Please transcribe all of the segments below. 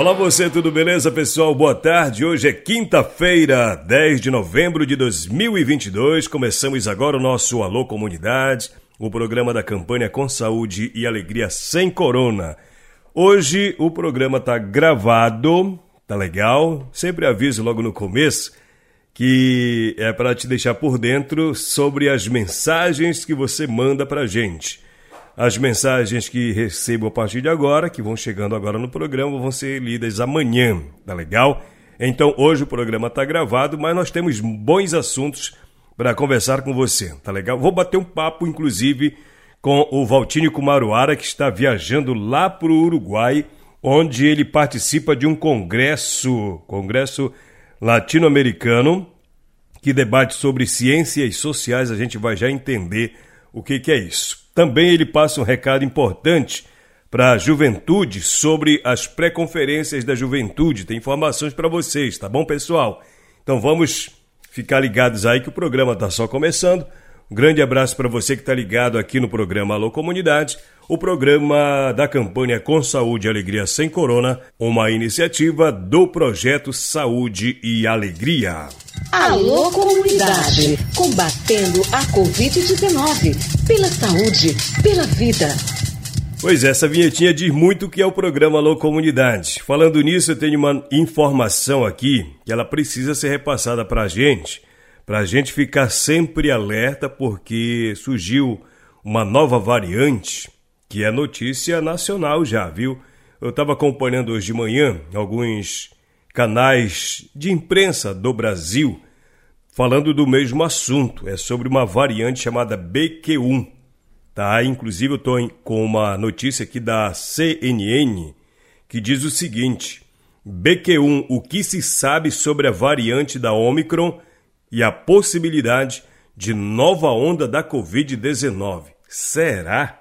Olá você, tudo beleza pessoal? Boa tarde. Hoje é quinta-feira, 10 de novembro de 2022. Começamos agora o nosso Alô Comunidade, o programa da campanha Com Saúde e Alegria Sem Corona. Hoje o programa tá gravado, tá legal? Sempre aviso logo no começo que é para te deixar por dentro sobre as mensagens que você manda pra gente. As mensagens que recebo a partir de agora, que vão chegando agora no programa, vão ser lidas amanhã, tá legal? Então hoje o programa está gravado, mas nós temos bons assuntos para conversar com você, tá legal? Vou bater um papo, inclusive, com o Valtinho Kumaruara, que está viajando lá para o Uruguai, onde ele participa de um congresso, congresso latino-americano, que debate sobre ciências sociais. A gente vai já entender o que, que é isso. Também ele passa um recado importante para a juventude sobre as pré-conferências da juventude. Tem informações para vocês, tá bom, pessoal? Então vamos ficar ligados aí que o programa está só começando. Um grande abraço para você que está ligado aqui no programa Alô Comunidade, o programa da campanha Com Saúde e Alegria Sem Corona, uma iniciativa do projeto Saúde e Alegria. Alô Comunidade, combatendo a Covid-19, pela saúde, pela vida. Pois é, essa vinhetinha diz muito que é o programa Alô Comunidade. Falando nisso, eu tenho uma informação aqui que ela precisa ser repassada para a gente para a gente ficar sempre alerta, porque surgiu uma nova variante, que é notícia nacional já, viu? Eu estava acompanhando hoje de manhã alguns canais de imprensa do Brasil falando do mesmo assunto. É sobre uma variante chamada BQ1. Tá? Inclusive eu estou com uma notícia aqui da CNN que diz o seguinte: BQ1, o que se sabe sobre a variante da Omicron e a possibilidade de nova onda da Covid-19. Será?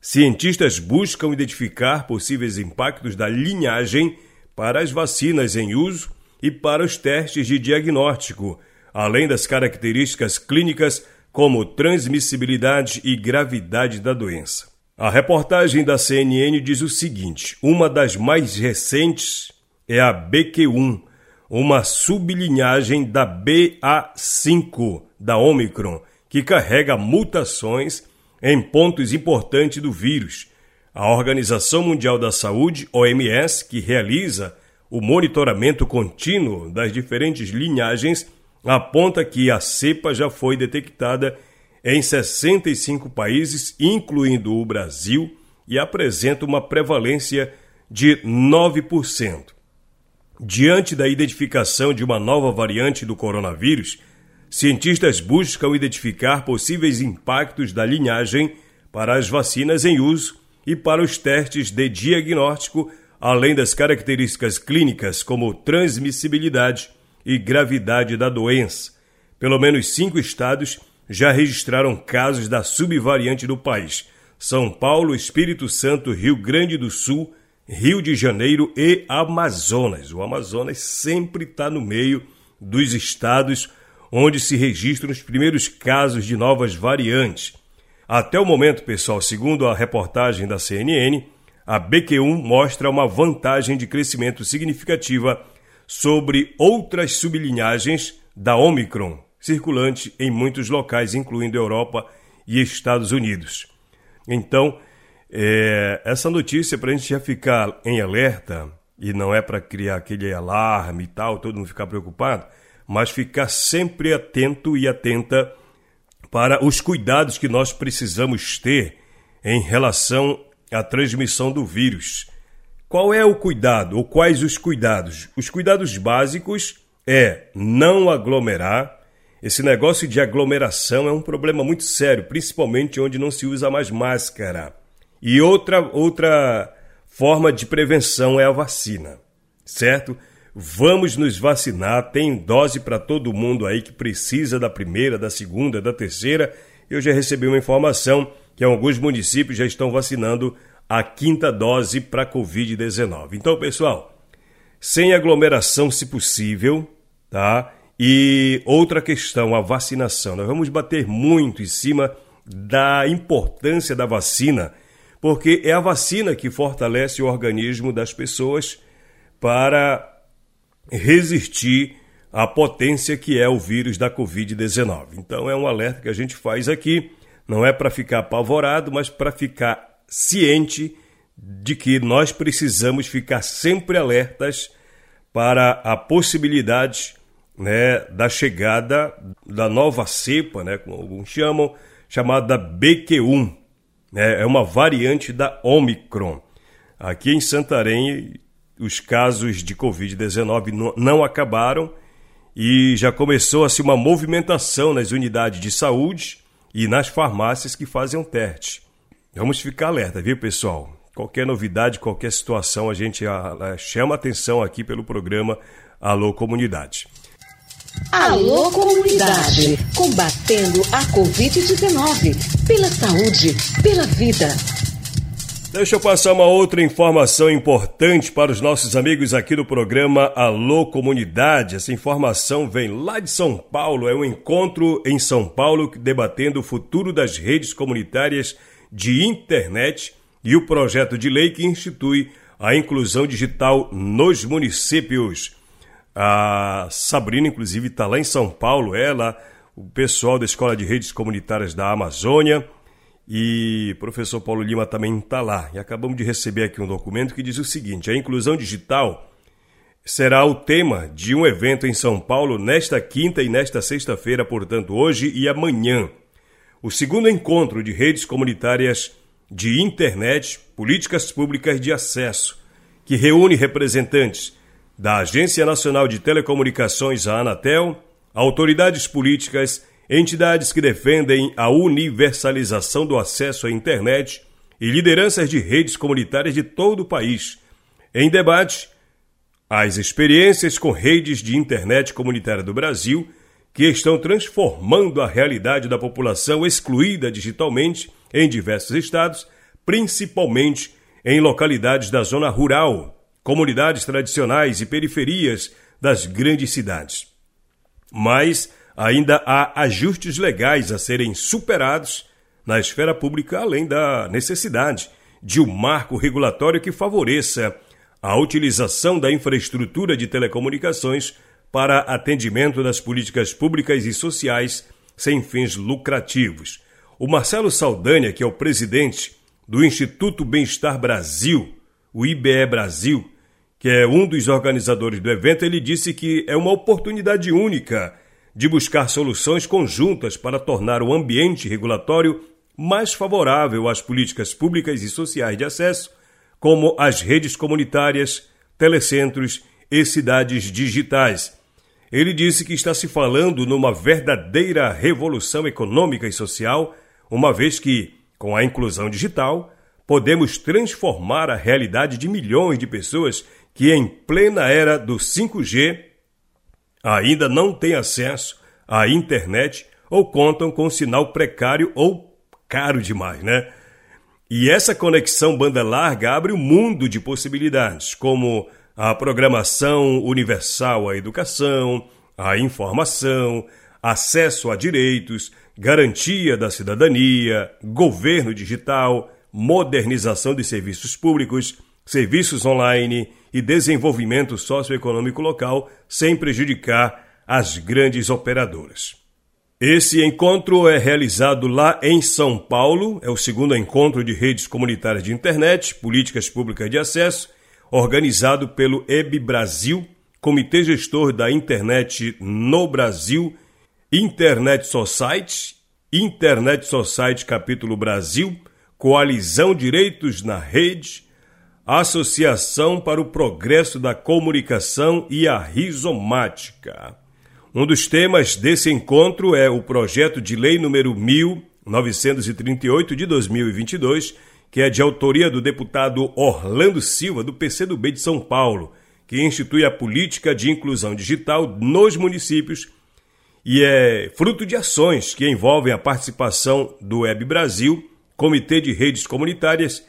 Cientistas buscam identificar possíveis impactos da linhagem para as vacinas em uso e para os testes de diagnóstico, além das características clínicas como transmissibilidade e gravidade da doença. A reportagem da CNN diz o seguinte: uma das mais recentes é a BQ1, uma sublinhagem da BA5 da Omicron, que carrega mutações em pontos importantes do vírus. A Organização Mundial da Saúde, OMS, que realiza o monitoramento contínuo das diferentes linhagens, aponta que a cepa já foi detectada em 65 países, incluindo o Brasil, e apresenta uma prevalência de 9%. Diante da identificação de uma nova variante do coronavírus, cientistas buscam identificar possíveis impactos da linhagem para as vacinas em uso e para os testes de diagnóstico, além das características clínicas como transmissibilidade e gravidade da doença. Pelo menos cinco estados já registraram casos da subvariante do país: São Paulo, Espírito Santo, Rio Grande do Sul, Rio de Janeiro e Amazonas. O Amazonas sempre está no meio dos estados onde se registram os primeiros casos de novas variantes. Até o momento, pessoal, segundo a reportagem da CNN, a BQ1 mostra uma vantagem de crescimento significativa sobre outras sublinhagens da Omicron, circulante em muitos locais, incluindo Europa e Estados Unidos. Então, é, essa notícia, para a gente já ficar em alerta, e não é para criar aquele alarme e tal, todo mundo ficar preocupado, mas ficar sempre atento e atenta para os cuidados que nós precisamos ter em relação à transmissão do vírus. Qual é o cuidado ou quais os cuidados? Os cuidados básicos é não aglomerar. Esse negócio de aglomeração é um problema muito sério, principalmente onde não se usa mais máscara. E outra outra forma de prevenção é a vacina, certo? Vamos nos vacinar, tem dose para todo mundo aí que precisa da primeira, da segunda, da terceira. Eu já recebi uma informação que alguns municípios já estão vacinando a quinta dose para Covid-19. Então, pessoal, sem aglomeração, se possível, tá? E outra questão, a vacinação. Nós vamos bater muito em cima da importância da vacina, porque é a vacina que fortalece o organismo das pessoas para resistir à potência que é o vírus da Covid-19. Então é um alerta que a gente faz aqui, não é para ficar apavorado, mas para ficar ciente de que nós precisamos ficar sempre alertas para a possibilidade né, da chegada da nova cepa, né, como alguns chamam, chamada BQ1. Né, é uma variante da Omicron. Aqui em Santarém, os casos de Covid-19 não acabaram e já começou a se uma movimentação nas unidades de saúde e nas farmácias que fazem o teste. Vamos ficar alerta, viu, pessoal? Qualquer novidade, qualquer situação, a gente chama atenção aqui pelo programa Alô Comunidade. Alô Comunidade, combatendo a Covid-19, pela saúde, pela vida. Deixa eu passar uma outra informação importante para os nossos amigos aqui do programa Alô Comunidade. Essa informação vem lá de São Paulo, é um encontro em São Paulo debatendo o futuro das redes comunitárias de internet e o projeto de lei que institui a inclusão digital nos municípios. A Sabrina, inclusive, está lá em São Paulo, ela, o pessoal da Escola de Redes Comunitárias da Amazônia e o professor Paulo Lima também está lá. E acabamos de receber aqui um documento que diz o seguinte: a inclusão digital será o tema de um evento em São Paulo nesta quinta e nesta sexta-feira, portanto, hoje e amanhã. O segundo encontro de redes comunitárias de internet, políticas públicas de acesso, que reúne representantes da Agência Nacional de Telecomunicações, a Anatel, autoridades políticas entidades que defendem a universalização do acesso à internet e lideranças de redes comunitárias de todo o país. Em debate, as experiências com redes de internet comunitária do Brasil que estão transformando a realidade da população excluída digitalmente em diversos estados, principalmente em localidades da zona rural, comunidades tradicionais e periferias das grandes cidades. Mas ainda há ajustes legais a serem superados na esfera pública, além da necessidade de um marco regulatório que favoreça a utilização da infraestrutura de telecomunicações para atendimento das políticas públicas e sociais sem fins lucrativos. O Marcelo Saldanha, que é o presidente do Instituto Bem-Estar Brasil, o IBE Brasil, que é um dos organizadores do evento, ele disse que é uma oportunidade única de buscar soluções conjuntas para tornar o ambiente regulatório mais favorável às políticas públicas e sociais de acesso, como as redes comunitárias, telecentros e cidades digitais. Ele disse que está se falando numa verdadeira revolução econômica e social, uma vez que, com a inclusão digital, podemos transformar a realidade de milhões de pessoas que, em plena era do 5G, ainda não têm acesso à internet ou contam com sinal precário ou caro demais, né? E essa conexão banda larga abre um mundo de possibilidades, como a programação universal à educação, à informação, acesso a direitos, garantia da cidadania, governo digital, modernização de serviços públicos, serviços online e desenvolvimento socioeconômico local, sem prejudicar as grandes operadoras. Esse encontro é realizado lá em São Paulo, é o segundo encontro de redes comunitárias de internet, políticas públicas de acesso, organizado pelo EB Brasil, Comitê Gestor da Internet no Brasil, Internet Society, Internet Society Capítulo Brasil, Coalizão Direitos na Rede, Associação para o Progresso da Comunicação e a Rizomática. Um dos temas desse encontro é o projeto de lei número 1938 de 2022, que é de autoria do deputado Orlando Silva, do PCdoB de São Paulo, que institui a política de inclusão digital nos municípios e é fruto de ações que envolvem a participação do Web Brasil, Comitê de Redes Comunitárias,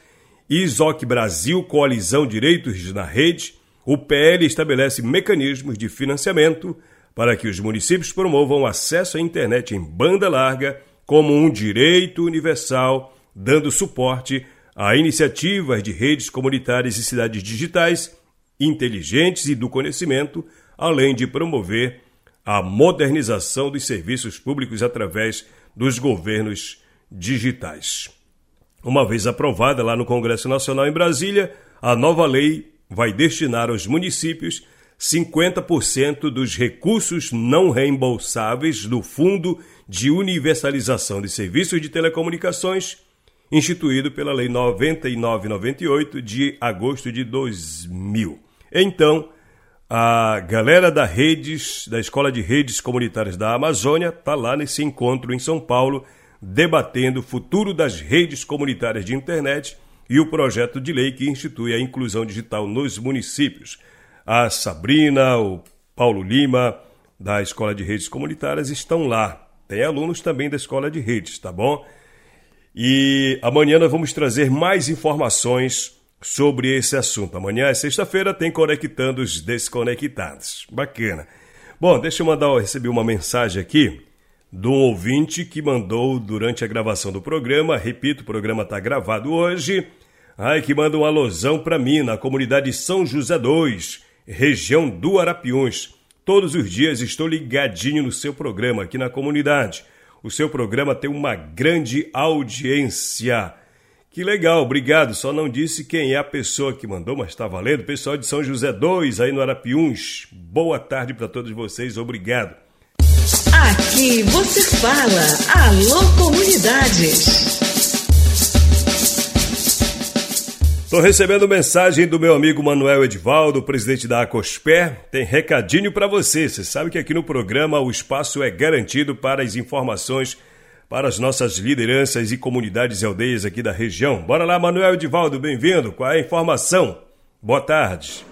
ISOC Brasil, Coalizão Direitos na Rede. O PL estabelece mecanismos de financiamento para que os municípios promovam acesso à internet em banda larga como um direito universal, dando suporte a iniciativas de redes comunitárias e cidades digitais inteligentes e do conhecimento, além de promover a modernização dos serviços públicos através dos governos digitais. Uma vez aprovada lá no Congresso Nacional em Brasília, a nova lei vai destinar aos municípios 50% dos recursos não reembolsáveis do Fundo de Universalização de Serviços de Telecomunicações, instituído pela Lei 9998 de agosto de 2000. Então, a galera da redes, da Escola de Redes Comunitárias da Amazônia, está lá nesse encontro em São Paulo, debatendo o futuro das redes comunitárias de internet e o projeto de lei que institui a inclusão digital nos municípios. A Sabrina, o Paulo Lima, da Escola de Redes Comunitárias, estão lá. Tem alunos também da Escola de Redes, tá bom? E amanhã nós vamos trazer mais informações sobre esse assunto. Amanhã é sexta-feira, tem Conectando os Desconectados. Bacana. Bom, deixa eu mandar, eu recebi uma mensagem aqui um ouvinte que mandou durante a gravação do programa. Repito, o programa está gravado hoje. Ai, que manda um alusão para mim na comunidade São José 2, região do Arapiuns. Todos os dias estou ligadinho no seu programa aqui na comunidade. O seu programa tem uma grande audiência. Que legal, obrigado. Só não disse quem é a pessoa que mandou, mas está valendo. Pessoal de São José 2, aí no Arapiuns. Boa tarde para todos vocês, obrigado. Aqui você fala. Alô, comunidades. Estou recebendo mensagem do meu amigo Manuel Edvaldo, presidente da Acosper. Tem recadinho para você. Você sabe que aqui no programa o espaço é garantido para as informações para as nossas lideranças e comunidades e aldeias aqui da região. Bora lá, Manuel Edivaldo, bem-vindo. Qual é a informação? Boa tarde.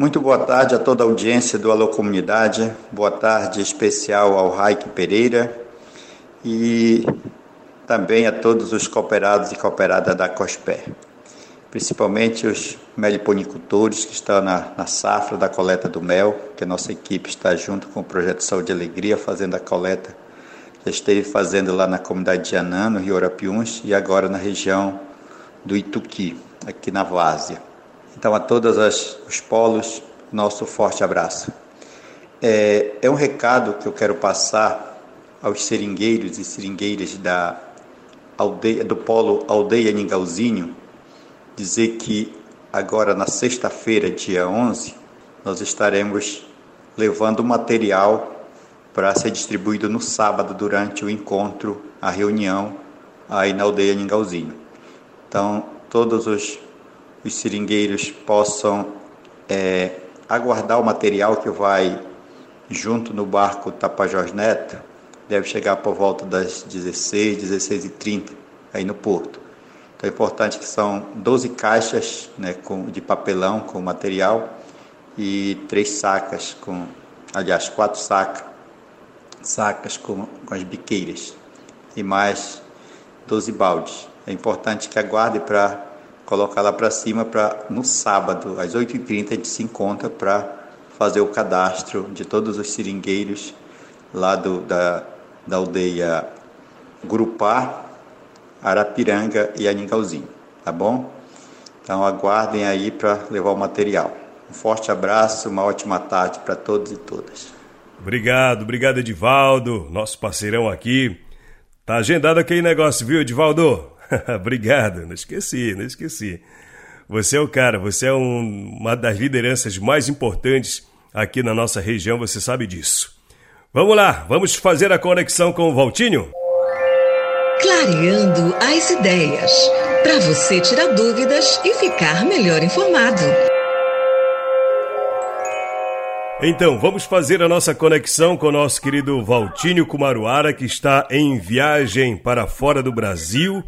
Muito boa tarde a toda a audiência do Alô Comunidade. Boa tarde especial ao Raik Pereira e também a todos os cooperados e cooperadas da COSPER, principalmente os meliponicultores que estão na, na safra da coleta do mel, que a nossa equipe está junto com o Projeto Saúde e Alegria fazendo a coleta já esteve fazendo lá na comunidade de Anã, no Rio Arapiuns, e agora na região do Ituqui, aqui na Várzea. Então, a todos os polos, nosso forte abraço. É, é um recado que eu quero passar aos seringueiros e seringueiras da aldeia, do polo Aldeia Ningauzinho, dizer que agora na sexta-feira, dia 11, nós estaremos levando material para ser distribuído no sábado durante o encontro, a reunião aí na aldeia Ningauzinho. Então, todos os, os seringueiros possam é, aguardar o material que vai junto no barco Tapajós Neto, deve chegar por volta das 16, 16 e 30 aí no porto. Então é importante que são 12 caixas né, com, de papelão com material e três sacas com, aliás, quatro sacas sacas com, com as biqueiras e mais 12 baldes. É importante que aguarde para colocar lá para cima para no sábado, às 8h30, a gente se encontra para fazer o cadastro de todos os seringueiros lá do, da, da aldeia Grupar, Arapiranga e Aningauzinho, tá bom? Então aguardem aí para levar o material. Um forte abraço, uma ótima tarde para todos e todas. Obrigado, obrigado Edivaldo, nosso parceirão aqui. Tá agendado aquele negócio, viu, Edivaldo? obrigado, não esqueci, não esqueci. Você é o cara, você é um, uma das lideranças mais importantes aqui na nossa região, você sabe disso. Vamos lá, vamos fazer a conexão com o Valtinho? Clareando as ideias para você tirar dúvidas e ficar melhor informado. Então, vamos fazer a nossa conexão com o nosso querido Valtinho Kumaruara, que está em viagem para fora do Brasil.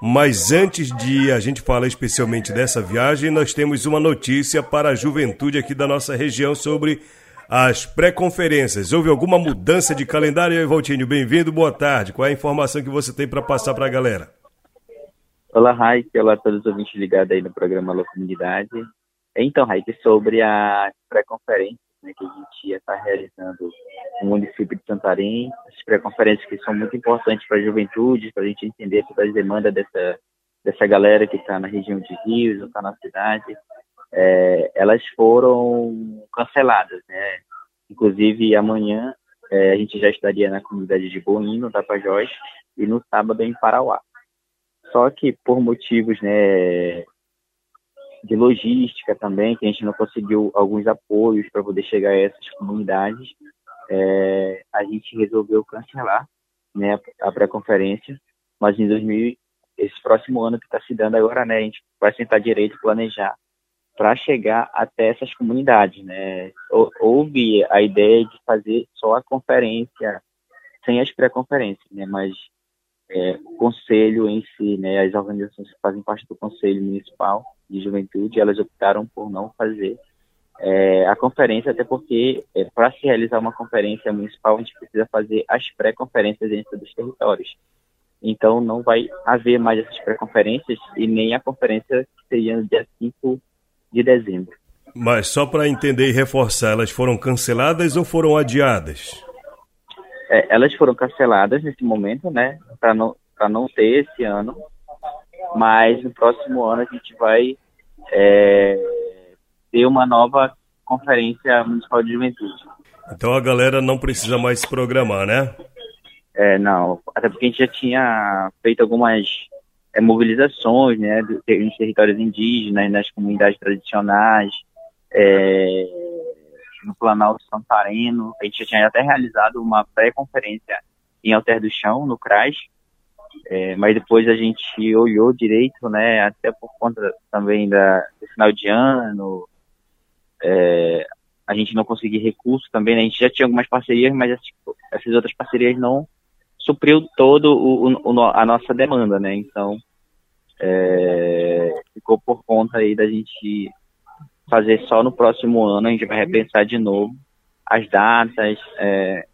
Mas antes de a gente falar especialmente dessa viagem, nós temos uma notícia para a juventude aqui da nossa região sobre as pré-conferências. Houve alguma mudança de calendário, Valtinho? Bem-vindo, boa tarde. Qual é a informação que você tem para passar para a galera? Olá, Raik. Olá a todos os ouvintes ligados aí no programa Alô Comunidade. Então, Raik, sobre a pré-conferência né, que a gente ia estar realizando no município de Santarém, as pré-conferências que são muito importantes para a juventude, para a gente entender todas as demandas dessa, dessa galera que está na região de Rios, está na cidade, é, elas foram canceladas, né? Inclusive, amanhã é, a gente já estaria na comunidade de Boim, no Tapajós, e no sábado em Parauá. Só que por motivos né, de logística também, que a gente não conseguiu alguns apoios para poder chegar a essas comunidades, é, a gente resolveu cancelar né, a pré-conferência, mas em 2000, esse próximo ano que está se dando agora, né, a gente vai sentar direito planejar para chegar até essas comunidades, né? Houve a ideia de fazer só a conferência sem as pré-conferências, né? Mas é, o conselho em si, né? As organizações que fazem parte do conselho municipal de juventude, elas optaram por não fazer é, a conferência, até porque é, para se realizar uma conferência municipal, a gente precisa fazer as pré-conferências dentro dos territórios. Então, não vai haver mais essas pré-conferências e nem a conferência que seria no dia 5 de dezembro. Mas só para entender e reforçar, elas foram canceladas ou foram adiadas? É, elas foram canceladas nesse momento, né? Para não, não ter esse ano. Mas no próximo ano a gente vai é, ter uma nova conferência municipal de juventude. Então a galera não precisa mais se programar, né? É, não. Até porque a gente já tinha feito algumas é, mobilizações né, nos territórios indígenas, nas comunidades tradicionais, é, no Planalto Santareno. A gente já tinha até realizado uma pré-conferência em Alter do Chão, no CRAS, é, mas depois a gente olhou direito, né, até por conta também da, do final de ano, é, a gente não conseguiu recurso também, né, a gente já tinha algumas parcerias, mas essas, essas outras parcerias não supriu todo o, o, a nossa demanda, né? Então é, ficou por conta aí da gente fazer só no próximo ano. A gente vai repensar de novo as datas é,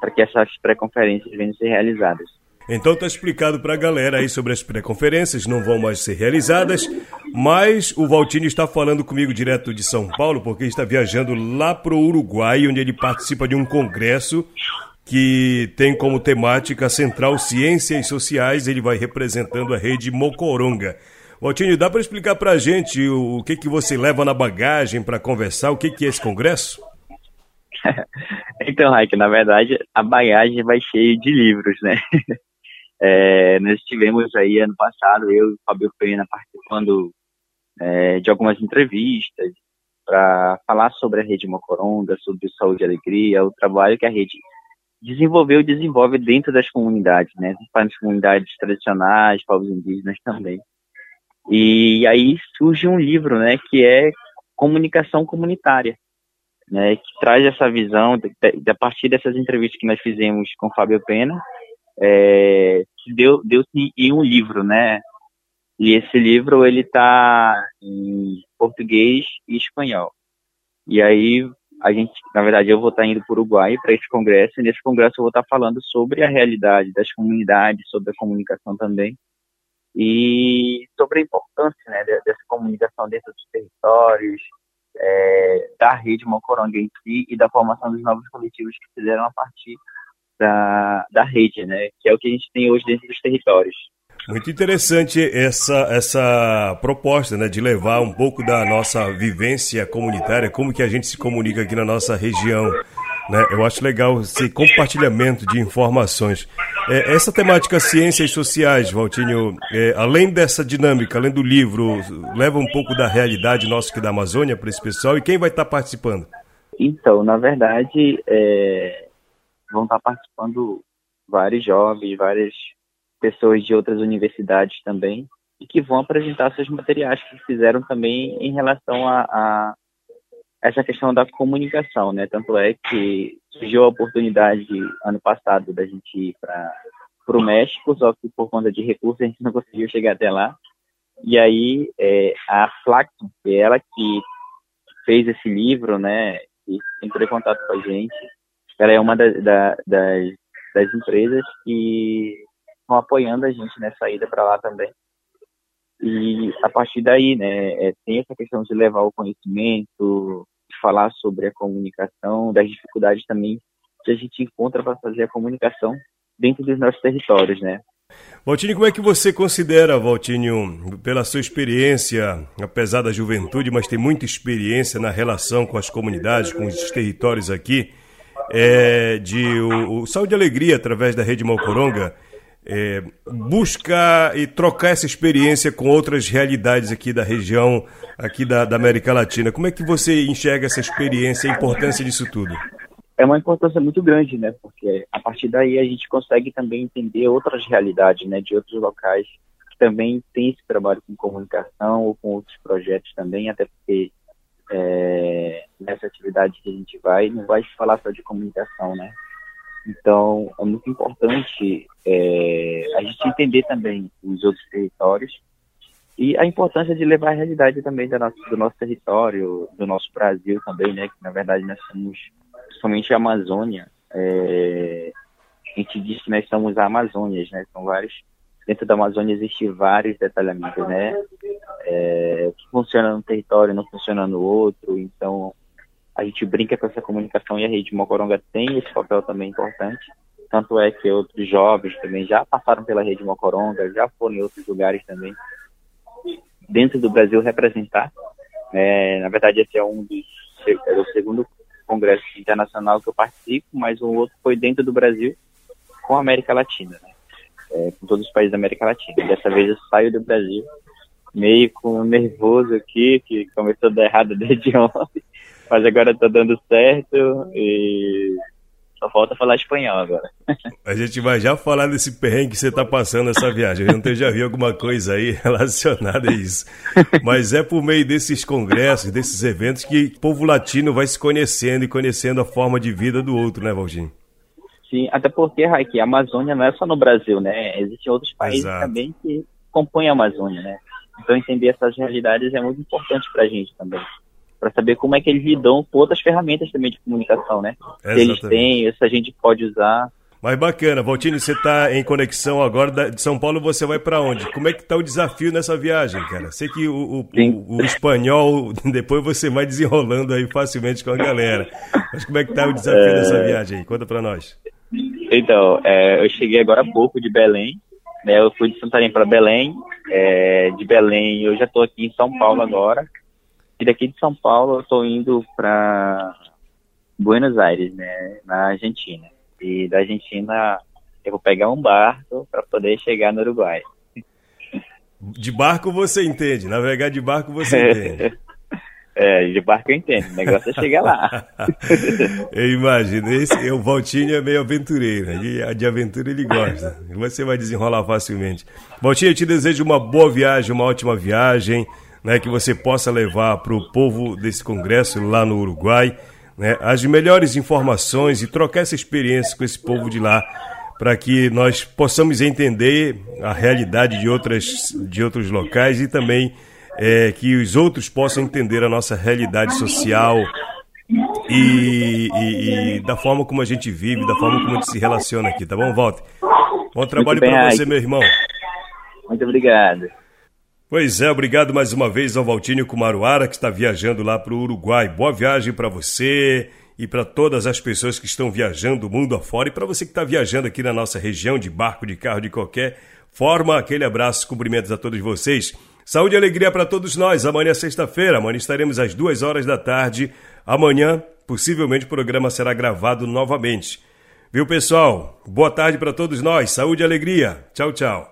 para que essas pré-conferências venham ser realizadas. Então está explicado para a galera aí sobre as pré-conferências, não vão mais ser realizadas, mas o Valtini está falando comigo direto de São Paulo, porque está viajando lá para o Uruguai, onde ele participa de um congresso que tem como temática central Ciências Sociais, ele vai representando a rede Mocoronga. Valtinho, dá para explicar para a gente o que, que você leva na bagagem para conversar, o que, que é esse congresso? então, Raik, na verdade, a bagagem vai cheia de livros, né? É, nós tivemos aí ano passado, eu e o Fabio Pena participando é, de algumas entrevistas para falar sobre a rede Mocoronga, sobre saúde e alegria, o trabalho que a rede desenvolveu e desenvolve dentro das comunidades, né? Nas comunidades tradicionais, povos indígenas também. E aí surge um livro, né, que é Comunicação Comunitária, né, que traz essa visão, de, de, a partir dessas entrevistas que nós fizemos com Fábio Pena, é, deu, deu em um livro, né, e esse livro, ele está em português e espanhol. E aí a gente, na verdade, eu vou estar indo para o Uruguai para esse congresso, e nesse congresso eu vou estar falando sobre a realidade das comunidades, sobre a comunicação também, e sobre a importância né, dessa comunicação dentro dos territórios, é, da rede Mocoronga em si e da formação dos novos coletivos que fizeram a partir da, da rede, né, que é o que a gente tem hoje dentro dos territórios. Muito interessante essa, essa proposta, né, de levar um pouco da nossa vivência comunitária, como que a gente se comunica aqui na nossa região. Né? Eu acho legal esse compartilhamento de informações. É, essa temática ciências sociais, Valtinho, é, além dessa dinâmica, além do livro, leva um pouco da realidade nossa aqui da Amazônia para esse pessoal e quem vai estar participando? Então, na verdade, é, vão estar participando vários jovens, várias pessoas de outras universidades também, e que vão apresentar seus materiais que fizeram também em relação a, a essa questão da comunicação, né? Tanto é que surgiu a oportunidade ano passado da gente ir para o México, só que por conta de recursos a gente não conseguiu chegar até lá. E aí é, a Flaxon, que é ela que fez esse livro, né? E entrou em contato com a gente. Ela é uma das, das, das empresas que estão apoiando a gente nessa ida para lá também. E a partir daí, né, é, tem essa questão de levar o conhecimento, falar sobre a comunicação, das dificuldades também que a gente encontra para fazer a comunicação dentro dos nossos territórios, né? Valtinho, como é que você considera, Valtinho, pela sua experiência, apesar da juventude, mas tem muita experiência na relação com as comunidades, com os territórios aqui, é, de o, o Saúde e Alegria, através da Rede Malcoronga, é, buscar e trocar essa experiência com outras realidades aqui da região, aqui da, da, América Latina. Como é que você enxerga essa experiência a importância disso tudo? É uma importância muito grande, né? Porque a partir daí a gente consegue também entender outras realidades, né? De outros locais que também tem esse trabalho com comunicação ou com outros projetos também, até porque é, nessa atividade que a gente vai, não vai falar só de comunicação, né? Então, é muito importante é, a gente entender também os outros territórios e a importância de levar a realidade também do nosso, do nosso território, do nosso Brasil também, né? Que na verdade nós somos somente a Amazônia. É, a gente diz que nós somos a Amazônia, né? São vários dentro da Amazônia existem vários detalhamentos, né? É, o que funciona no território não funciona no outro, então a gente brinca com essa comunicação e a rede Mocoronga tem esse papel também importante. Tanto é que outros jovens também já passaram pela rede Mocoronga, já foram em outros lugares também, dentro do Brasil representar. É, na verdade, esse é um dos é o segundo congresso internacional que eu participo, mas o outro foi dentro do Brasil com a América Latina, né? é, com todos os países da América Latina. Dessa vez eu saio do Brasil meio com nervoso aqui, que começou a dar errado desde ontem mas agora tá dando certo e só falta falar espanhol agora. A gente vai já falar desse perrengue que você tá passando essa viagem. Eu já vi alguma coisa aí relacionada a isso. Mas é por meio desses congressos, desses eventos, que o povo latino vai se conhecendo e conhecendo a forma de vida do outro, né, Valdir? Sim, até porque, Raik, a Amazônia não é só no Brasil, né? Existem outros países Exato. também que compõem a Amazônia, né? Então entender essas realidades é muito importante para a gente também para saber como é que eles lidam com outras ferramentas também de comunicação, né? Exatamente. Se eles têm, se a gente pode usar. Mas bacana, Valtini, você está em conexão agora de São Paulo, você vai para onde? Como é que está o desafio nessa viagem, cara? Sei que o, o, o, o, espanhol, depois você vai desenrolando aí facilmente com a galera. Mas como é que está o desafio é... dessa viagem aí? Conta para nós. Então, é, eu cheguei agora há pouco de Belém, né? Eu fui de Santarém para Belém, é, de Belém eu já estou aqui em São Paulo agora, e daqui de São Paulo eu estou indo para Buenos Aires, né, na Argentina. E da Argentina eu vou pegar um barco para poder chegar no Uruguai. De barco você entende, navegar de barco você entende. É, de barco eu entendo, o negócio é chegar lá. eu imagino, esse, o Valtinho é meio aventureiro, de, de aventura ele gosta, você vai desenrolar facilmente. Valtinho, eu te desejo uma boa viagem, uma ótima viagem, né, que você possa levar para o povo desse congresso lá no Uruguai né, as melhores informações e trocar essa experiência com esse povo de lá para que nós possamos entender a realidade de, outras, de outros locais e também é, que os outros possam entender a nossa realidade social e, e, e, da forma como a gente vive, da forma como a gente se relaciona aqui, tá bom, Walter? Bom trabalho para você, meu irmão. Muito obrigado. Pois é, obrigado mais uma vez ao Valtinho Kumaruara, que está viajando lá para o Uruguai. Boa viagem para você e para todas as pessoas que estão viajando o mundo afora e para você que está viajando aqui na nossa região de barco, de carro, de qualquer forma. Aquele abraço, cumprimentos a todos vocês. Saúde e alegria para todos nós. Amanhã é sexta-feira, amanhã estaremos às duas horas da tarde. Amanhã, possivelmente, o programa será gravado novamente. Viu, pessoal? Boa tarde para todos nós. Saúde e alegria. Tchau, tchau.